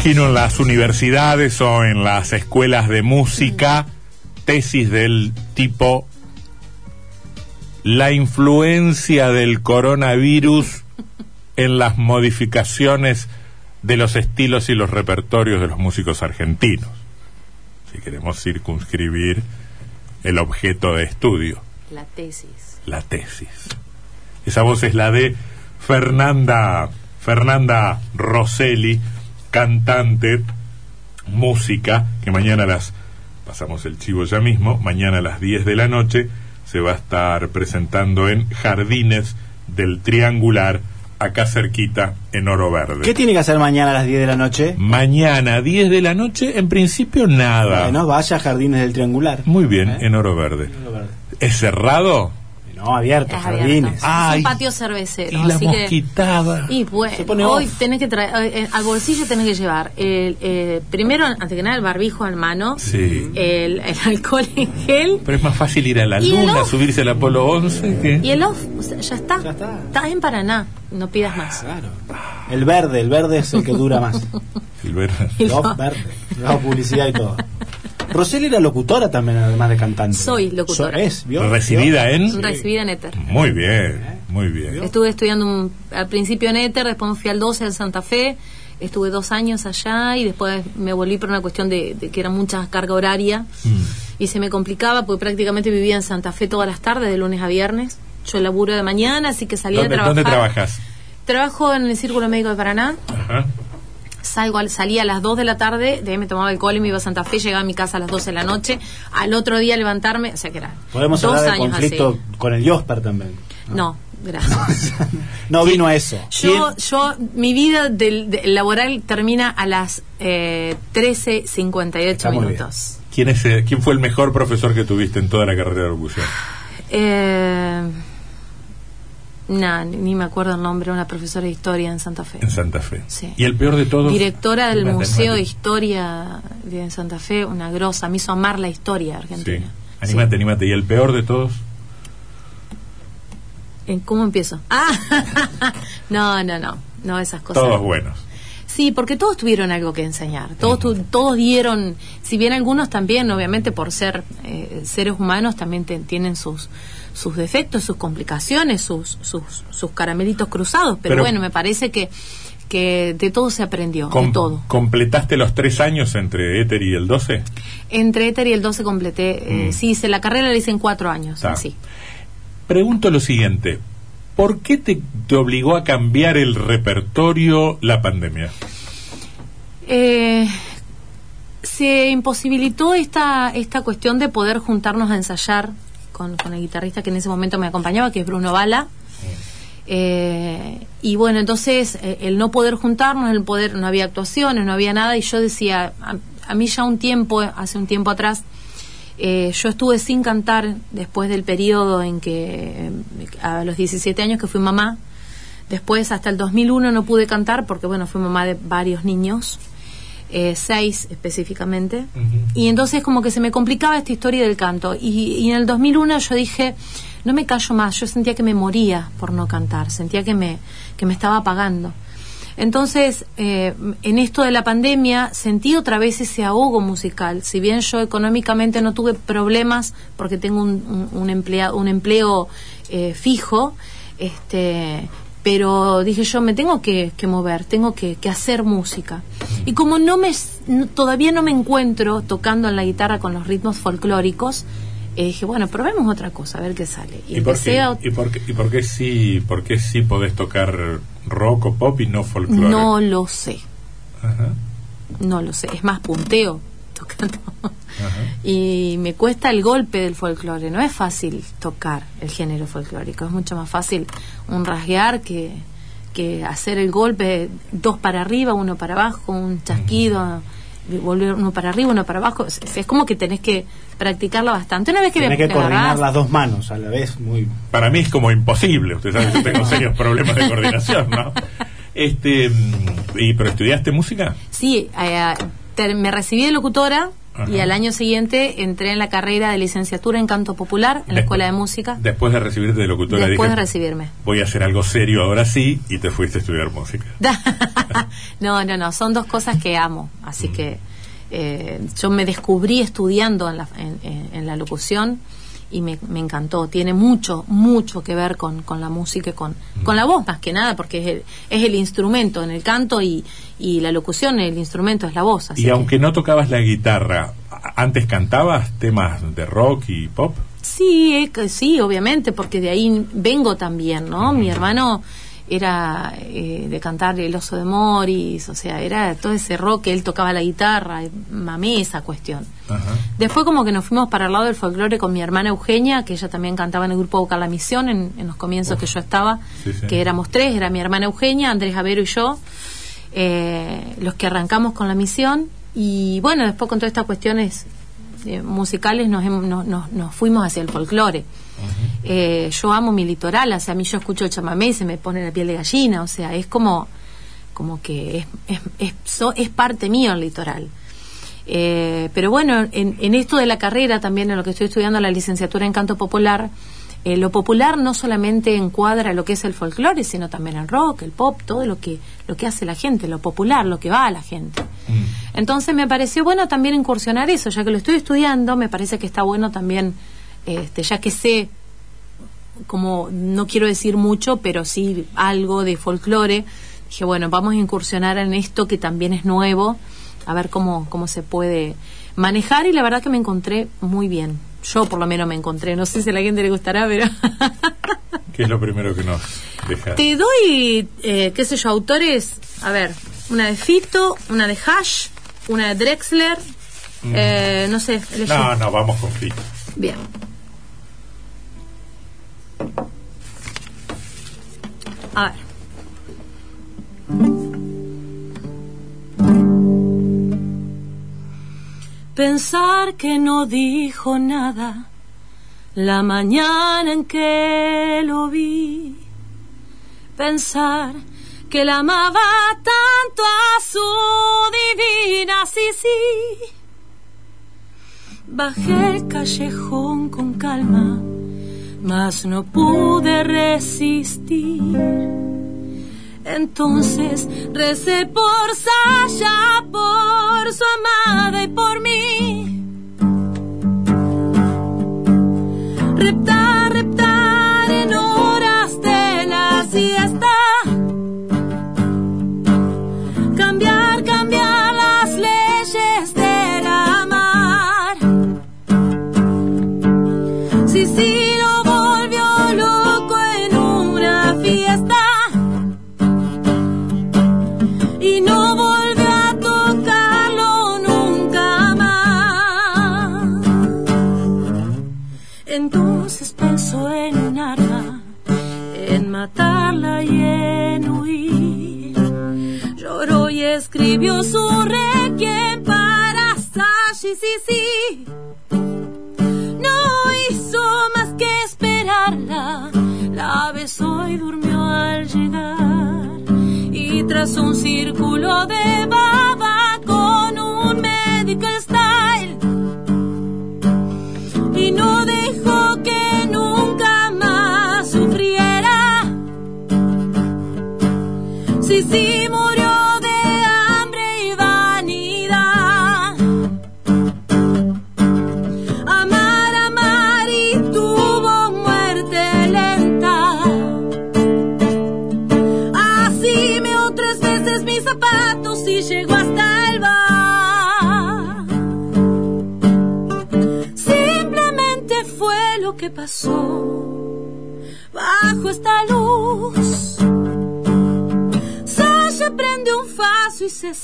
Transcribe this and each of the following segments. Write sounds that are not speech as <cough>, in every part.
imagino en las universidades o en las escuelas de música tesis del tipo la influencia del coronavirus en las modificaciones de los estilos y los repertorios de los músicos argentinos, si queremos circunscribir el objeto de estudio. La tesis. La tesis. Esa voz es la de Fernanda, Fernanda Rosselli, cantante, música, que mañana a las, pasamos el chivo ya mismo, mañana a las 10 de la noche se va a estar presentando en Jardines del Triangular, acá cerquita, en Oro Verde. ¿Qué tiene que hacer mañana a las 10 de la noche? Mañana, 10 de la noche, en principio nada. Bueno, vaya a Jardines del Triangular. Muy bien, ¿Eh? en Oro Verde. Oro Verde. ¿Es cerrado? No, abierto, Es Jardines. abierto. Ay, es un patio cervecero. Y la así que- mosquitada. Y bueno, hoy off. tenés que traer, eh, eh, al bolsillo tenés que llevar, el, eh, primero, antes que nada, el barbijo en mano, Sí. el, el alcohol en gel Pero es más fácil ir a la ¿Y el luna, off? subirse al Apolo 11 que... y el off, o sea, ya está. Ya está. Estás en Paraná, no pidas más. Claro. El verde, el verde es el que dura más. <laughs> El ver- El Off off. verde. La publicidad y todo. Roseli era locutora también, además de cantante. Soy locutora. So- es, ¿vio? Recibida ¿Vio? en... Recibida en Éter. Muy bien, muy bien. Estuve estudiando un- al principio en Éter, después me fui al 12 en Santa Fe, estuve dos años allá y después me volví por una cuestión de, de que era mucha carga horaria Mm. y se me complicaba porque prácticamente vivía en Santa Fe todas las tardes, de lunes a viernes. Yo laburo de mañana, así que salía ¿Dónde, de trabajar. dónde trabajas? Trabajo en el Círculo Médico de Paraná. Ajá. Salgo al- salía a las 2 de la tarde, de ahí me tomaba el cole, me iba a Santa Fe, llegaba a mi casa a las 12 de la noche. Al otro día levantarme, o sea que era Podemos dos hablar años conflicto así. con el Josper también. No, gracias. <laughs> No vino a eso. Yo, yo, mi vida del, del laboral termina a las eh, 13.58 Está muy minutos. ¿Quién, es, eh, ¿Quién fue el mejor profesor que tuviste en toda la carrera de locución? Eh, nah, ni, me acuerdo el nombre, una profesora de historia en Santa Fe. En Santa Fe. Sí. ¿Y el peor de todos? Directora del Museo de. Historia de Santa Fe, una grosa, me hizo amar la historia Sí. argentina. Animate, animate. ¿Y el peor de todos? ¿En ¿Cómo empiezo? Ah, <laughs> no, no, no, no esas cosas. Todos buenos. Sí, porque todos tuvieron algo que enseñar. Todos, tu- todos dieron, si bien algunos también, obviamente por ser eh, seres humanos, también te- tienen sus sus defectos, sus complicaciones, sus sus, sus caramelitos cruzados. Pero, Pero- bueno, me parece que que de todo se aprendió, de todo. ¿Completaste los tres años entre Éter y el 12? Entre Éter y el 12 completé, eh, Mm. sí, hice la carrera la hice en cuatro años, sí. Pregunto lo siguiente. ¿Por qué te, te obligó a cambiar el repertorio la pandemia? Eh, se imposibilitó esta, esta cuestión de poder juntarnos a ensayar con, con el guitarrista que en ese momento me acompañaba, que es Bruno Bala. Eh, y bueno, entonces eh, el no poder juntarnos, el poder, no había actuaciones, no había nada, y yo decía, a, a mí ya un tiempo, hace un tiempo atrás, eh, yo estuve sin cantar después del periodo en que, a los 17 años que fui mamá, después hasta el 2001 no pude cantar porque, bueno, fui mamá de varios niños, eh, seis específicamente, y entonces como que se me complicaba esta historia del canto, y, y en el 2001 yo dije, no me callo más, yo sentía que me moría por no cantar, sentía que me, que me estaba apagando. Entonces, eh, en esto de la pandemia, sentí otra vez ese ahogo musical. Si bien yo económicamente no tuve problemas porque tengo un, un, un emplea- un empleo eh, fijo, este, pero dije yo me tengo que, que mover, tengo que, que hacer música. Y como no me, no- todavía no me encuentro tocando en la guitarra con los ritmos folclóricos, eh, dije, bueno, probemos otra cosa, a ver qué sale. Y, ¿Y por, qué, a- y, por qué, ¿Y por qué sí, por qué sí podés tocar rock o pop y no folclore? No lo sé. Ajá, No lo sé, es más punteo tocando. ajá. Y me cuesta el golpe del folclore, no es fácil tocar el género folclórico, es mucho más fácil un rasguear que, que hacer el golpe dos para arriba, uno para abajo, un chasquido, volver uno para arriba, uno para abajo, es, es como que tenés que practicarlo bastante. Una vez que Tenés que coordinar agarrás- las dos manos a la vez, muy... Para mí es como imposible. Usted sabe que yo tengo serios <laughs> problemas de coordinación, ¿no? Este, mm, y, ¿Pero estudiaste música? Sí, eh, me recibí de locutora Y al año siguiente entré en la carrera de licenciatura en canto popular en la Escuela de Música. Después de recibirte de locutora, Después dije, de recibirme. voy a hacer algo serio ahora sí, y te fuiste a estudiar música. <laughs> no, no, no, son dos cosas que amo. Así Mm. que eh, yo me descubrí estudiando en la, en, en- en la locución y me, me encantó. Tiene mucho, mucho que ver con, con la música y con, con la voz más que nada, porque es el, es el instrumento en el canto y, y la locución, el instrumento es la voz. Así Y que- aunque no tocabas la guitarra, ¿a- ¿antes cantabas temas de rock y pop? Sí, eh, sí, obviamente, porque de ahí vengo también, ¿no? Mi hermano era eh, de cantar El oso de Morris, o sea, era todo ese rock, él tocaba la guitarra, eh, mamé esa cuestión. Ajá. Después como que nos fuimos para el lado del folclore con mi hermana Eugenia, que ella también cantaba en el grupo Vocal La Misión en, en los comienzos que yo estaba, Sí, sí. que éramos tres, era mi hermana Eugenia, Andrés Avero y yo, eh, los que arrancamos con la misión. Y bueno, después con todas estas cuestiones eh, musicales nos, nos, nos- nos fuimos hacia el folclore. Eh, yo amo mi litoral, o sea, a mí yo escucho el chamamé y se me pone la piel de gallina, o sea, es como, como que es, es, es, so- es parte mío el litoral. Eh, pero bueno, en, en esto de la carrera también, en lo que estoy estudiando la licenciatura en canto popular, eh, lo popular no solamente encuadra lo que es el folclore, sino también el rock, el pop, todo lo que, lo que hace la gente, lo popular, lo que va a la gente. Mm. Entonces me pareció bueno también incursionar eso, ya que lo estoy estudiando, me parece que está bueno también, este, ya que sé, como no quiero decir mucho, pero sí algo de folclore, dije, bueno, vamos a incursionar en esto que también es nuevo, a ver cómo, cómo se puede manejar y la verdad que me encontré muy bien. Yo por lo menos me encontré, no sé si a la gente le gustará, pero... ¿Qué es lo primero que nos deja? Te doy, eh, qué sé yo, autores, a ver, una de Fito, una de Hash, una de Drexler, eh, no sé. No, no, vamos con Fito. Bien. A ver. Pensar que no dijo nada la mañana en que lo vi. Pensar que la amaba tanto a su divina, sí. Bajé el callejón con calma, mas no pude resistir. Entonces recé por Sasha, por su amada y por mí.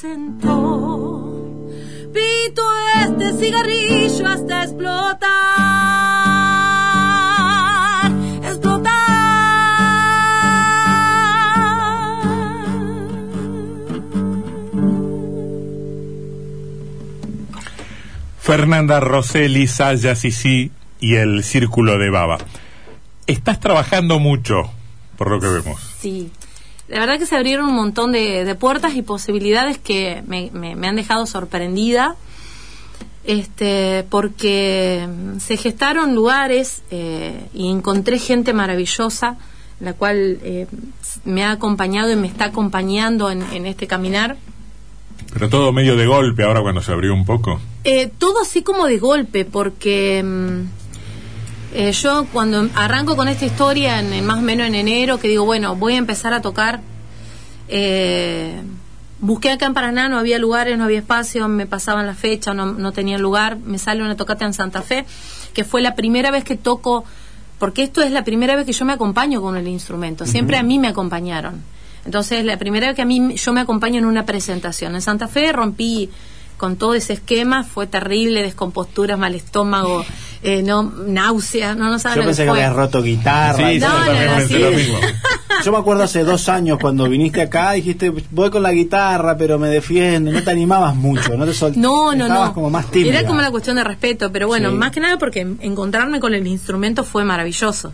Sentó. Pito este cigarrillo hasta explotar. Explotar. Fernanda Rosselli, Saya Sisi y el Círculo de Baba. Estás trabajando mucho, por lo que vemos. Sí, la verdad que se abrieron un montón de, de puertas y posibilidades que me, me- me han dejado sorprendida. este, porque se gestaron lugares eh, y encontré gente maravillosa, la cual eh, me ha acompañado y me está acompañando en, en este caminar. Pero todo medio de golpe ahora cuando se abrió un poco. Eh, todo así como de golpe, porque mm, eh, yo cuando arranco con esta historia, en, más o menos en enero, que digo, bueno, voy a empezar a tocar, eh, busqué acá en Paraná, no había lugares, no había espacio, me pasaban la fecha, no, no tenía lugar, me sale una tocata en Santa Fe, que fue la primera vez que toco, porque esto es la primera vez que yo me acompaño con el instrumento, siempre a mí me acompañaron. Entonces, la primera vez que a mí yo me acompaño en una presentación. En Santa Fe rompí con todo ese esquema, fue terrible, descompostura, mal estómago, <laughs> eh, no, náusea, no, no saben Yo pensé que fue. habías roto guitarra. Sí, y yo no, todo. no, también no, pensé sí. lo mismo. Yo me acuerdo hace dos años cuando viniste acá, dijiste, voy con la guitarra, pero me defiendo. No te animabas mucho, no te sol- No, no, no. como más tímida. Era como la cuestión de respeto, pero bueno, Sí. más que nada porque encontrarme con el instrumento fue maravilloso.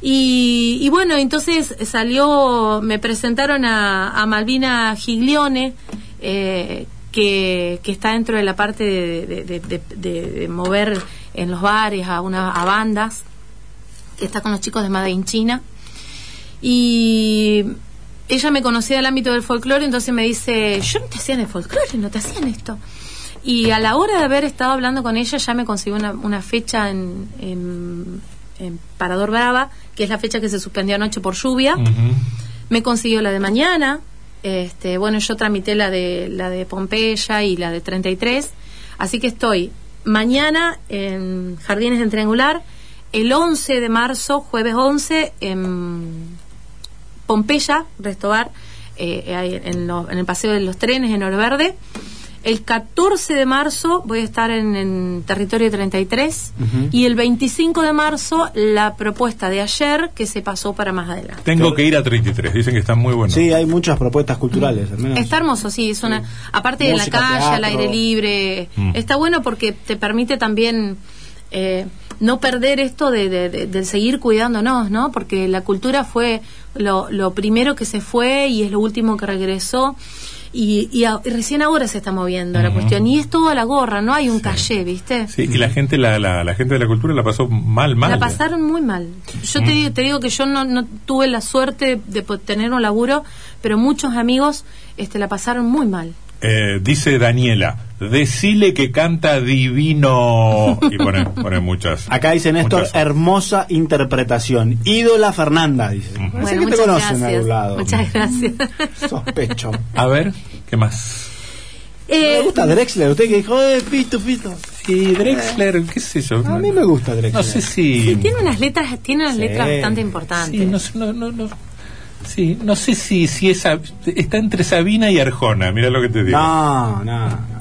Y, y bueno, entonces salió, me presentaron a, a Malvina Giglione, eh, que, que está dentro de la parte de, de- de- de- de- de mover en los bares a, una, a bandas, que está con los chicos de Made in China. Y ella me conocía del ámbito del folclore, entonces me dice, yo no te hacían el folclore, no te hacían esto. Y a la hora de haber estado hablando con ella, ya me consiguió una, una fecha en, en, en Parador Brava, que es la fecha que se suspendió anoche por lluvia. Me consiguió la de mañana. Este, bueno, yo tramité la de la de Pompeya y la de 33. Así que estoy mañana en Jardines del Triangular, el 11 de marzo, jueves 11, en Pompeya, Restobar, eh, en, en el Paseo de los Trenes, en Oro Verde. El 14 de marzo voy a estar en, en Territorio 33 Ujú. y el 25 de marzo la propuesta de ayer que se pasó para más adelante. Tengo que ir a 33, dicen que está muy bueno. Sí, hay muchas propuestas culturales, al menos. Está hermoso, sí, es una aparte de la calle, al teatro. aire libre, Mm. está bueno porque te permite también eh, no perder esto de, de, de- de seguir cuidándonos, ¿no? Porque la cultura fue lo, lo primero que se fue y es lo último que regresó. Y, y a- y recién ahora se está moviendo la cuestión. Y es todo a la gorra, no hay un calle, ¿viste? Sí, y la gente, la, la, la gente de la cultura la pasó mal, mal. La pasaron muy mal. Yo Mm. te, digo- te digo que yo no, no tuve la suerte de tener un laburo, pero muchos amigos este, la pasaron muy mal. Eh, dice Daniela, decile que canta divino. Y pone, pone muchas. Acá dice Néstor, muchas- hermosa interpretación. Ídola Fernanda, dice. Bueno, que te muchas conocen gracias. algún lado. Muchas gracias. Sospecho. A ver, ¿qué más? Me Eh, gusta Drexler, usted que dijo, eh, pito, pito. Sí, Drexler, qué sé yo. A mí me gusta Drexler. No sé si... sí, tiene unas letras, tiene unas Sí. letras bastante importantes. Sí, no, sé, no, no, no, sí, no sé si, si esa, está entre Sabina y Arjona, mira lo que te digo. No, no, no.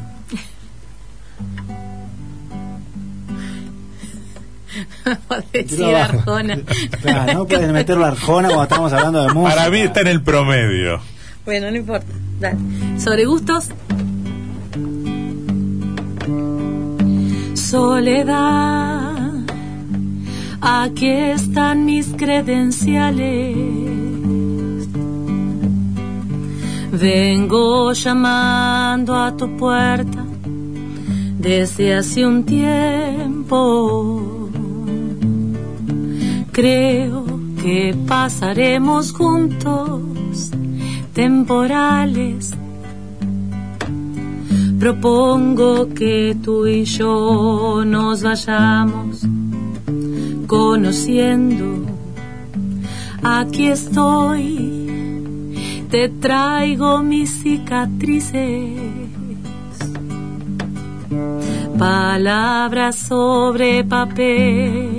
<laughs> Decir abajo. Arjona. <laughs> Claro, no puedes meterlo a Arjona cuando estamos hablando de música. Para mí está en el promedio. Bueno, no importa. Dale. Sobre gustos. Soledad, aquí están mis credenciales. Vengo llamando a tu puerta desde hace un tiempo. Creo que pasaremos juntos temporales. Propongo que tú y yo nos vayamos conociendo. Aquí estoy, te traigo mis cicatrices. Palabras sobre papel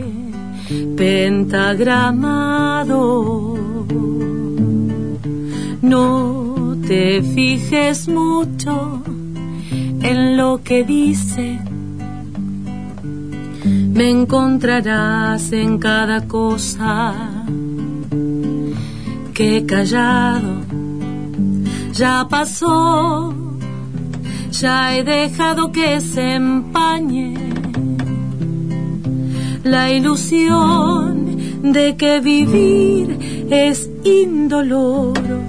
pentagramado. No te fijes mucho en lo que dice. Me encontrarás en cada cosa que he callado. Ya pasó, ya he dejado que se empañe la ilusión de que vivir es indoloro.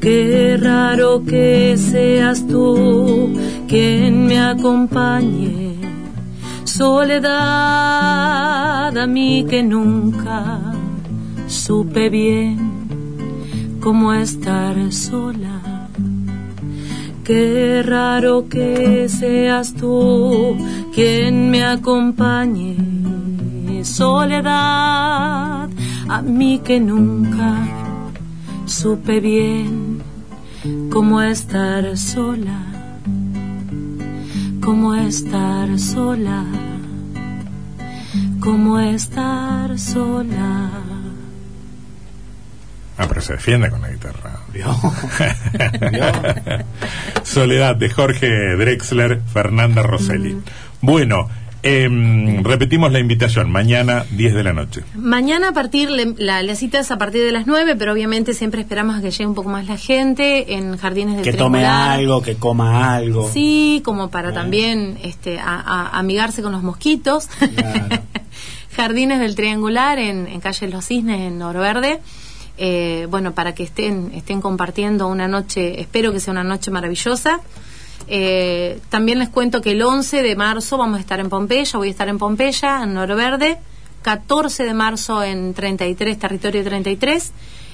Qué raro que seas tú quien me acompañe. Soledad a mí que nunca supe bien cómo estar sola. Qué raro que seas tú quien me acompañe. Soledad a mí que nunca supe bien cómo estar sola, cómo estar sola, cómo estar sola. Ah, pero se defiende con la guitarra. ¿Vio? <laughs> Soledad de Jorge Drexler, Fernanda Rosselli. Bueno, em, repetimos la invitación, mañana 10 de la noche. Mañana a partir, le- la, la cita es a partir de las 9, pero obviamente siempre esperamos a que llegue un poco más la gente en Jardines del Que tome Triangular. algo, que coma algo. Sí, como para Bien. también este, a- a- amigarse con los mosquitos. Claro. <laughs> Jardines del Triangular en, en calle Los Cisnes, en Norverde. Eh, bueno, para que estén, estén compartiendo una noche, espero que sea una noche maravillosa. Eh, también les cuento que el 11 de marzo vamos a estar en Pompeya, voy a estar en Pompeya, en Norverde, 14 de marzo en 33, territorio 33,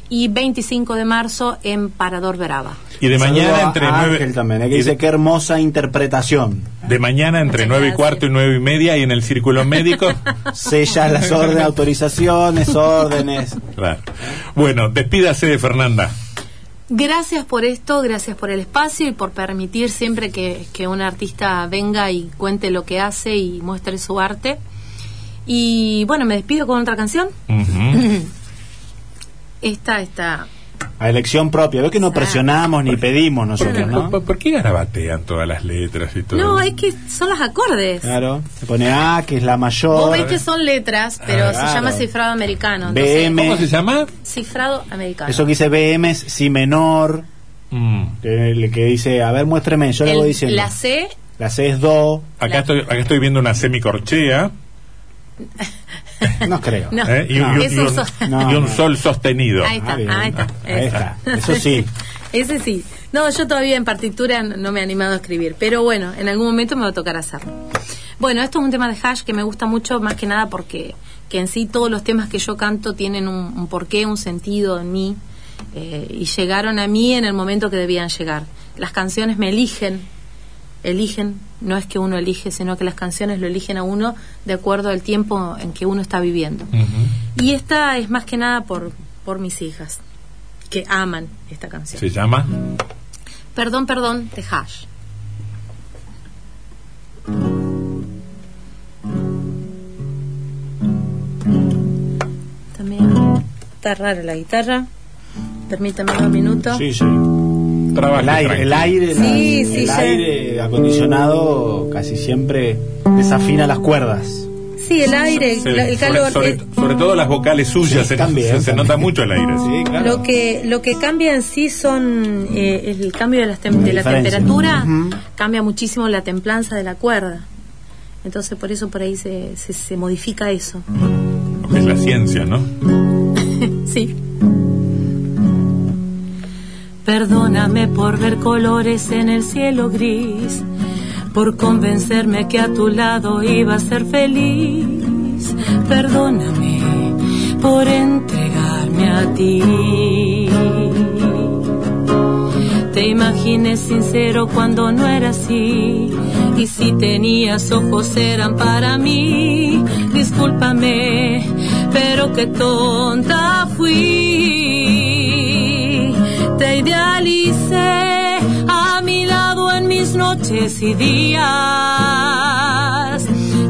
y 25 de marzo en Parador Brava. Y de mañana entre nueve también, que dice qué hermosa interpretación. de mañana entre nueve y cuarto y nueve y media y en el círculo médico. <laughs> Sella las órdenes, autorizaciones, órdenes. Claro. Bueno, despídase de Fernanda. Gracias por esto, gracias por el espacio y por permitir siempre que, que un artista venga y cuente lo que hace y muestre su arte. Y bueno, me despido con otra canción. Ujú. <laughs> Esta está. A elección propia. Ve que no presionamos ni pedimos nosotros, ¿no? ¿Por, por qué garabatean todas las letras y todo? No, es que son los acordes. Claro. Se pone A, que es la Vos mayor. ves que son letras, pero Ah, se claro. llama cifrado americano. entonces- BM. ¿Cómo se llama? Cifrado americano. Eso que dice BM es si menor. Mm. Que, el que dice, a ver, muéstreme, yo le voy diciendo. la C, La C es Do. Acá, La- estoy, acá estoy viendo una semicorchea <laughs> No creo. No. ¿eh? y, No. y- y Eso un, No, y un no. sol sostenido. Ahí está, Ah, ahí está. Ahí está. Eso sí. <laughs> Ese sí. No, yo todavía en partitura no no me he animado a escribir, pero bueno, en algún momento me va a tocar hacerlo. Bueno, esto es un tema de hash que me gusta mucho, más que nada porque que en sí todos los temas que yo canto tienen un, un porqué, un sentido en mí, eh, y llegaron a mí en el momento que debían llegar. Las canciones me eligen, eligen, no es que uno elige, sino que las canciones lo eligen a uno de acuerdo al tiempo en que uno está viviendo. Y esta es más que nada por, por mis hijas, que aman esta canción. Se llama Perdón, perdón, de Hash. También está rara la guitarra. Permítame un minuto. Sí, sí. El aire, el aire, la- Sí, sí, el ya. aire acondicionado casi siempre desafina las cuerdas. Sí, el aire, Se- el sobre- calor. Sobre, eh, sobre todo las vocales suyas, Sí, se, también, se- nota mucho el aire. Sí, claro. Lo que lo que cambia en sí son eh, el cambio de, las tem- de la temperatura, cambia muchísimo la templanza de la cuerda. Entonces por eso por ahí se, se, se modifica eso. Lo que es la ciencia, ¿no? <laughs> Sí. Perdóname por ver colores en el cielo gris, por convencerme que a tu lado iba a ser feliz. Perdóname por entregarme a ti. Te imaginé sincero cuando no era así. Y si tenías ojos eran para mí. Discúlpame, pero qué tonta fui. Idealicé a mi lado en mis noches y días.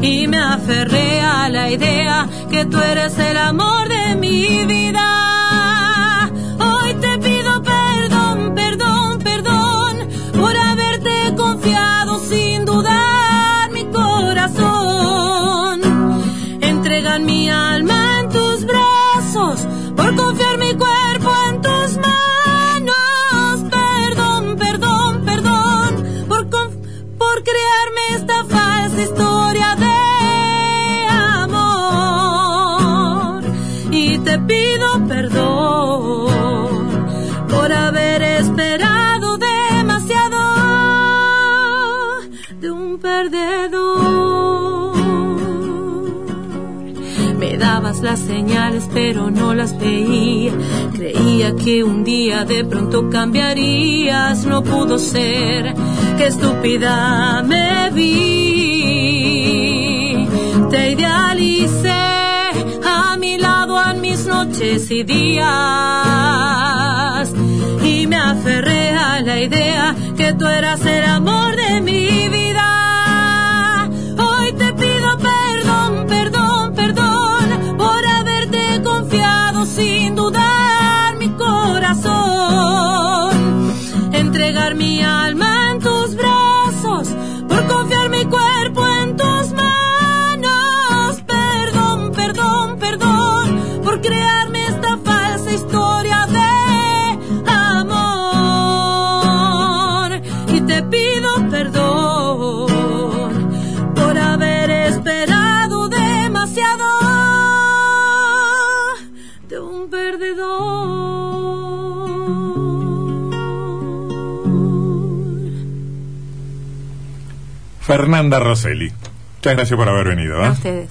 Y me aferré a la idea que tú eres el amor de mi vida. Perdedor. Me dabas las señales pero no las veía. Creía que un día de pronto cambiarías, no pudo ser. Qué estúpida me vi. Te idealicé a mi lado en mis noches y días. Y me aferré a la idea que tú eras el amor de mi vida. Confiado sin Fernanda Rosselli. Muchas gracias por haber venido. ¿eh?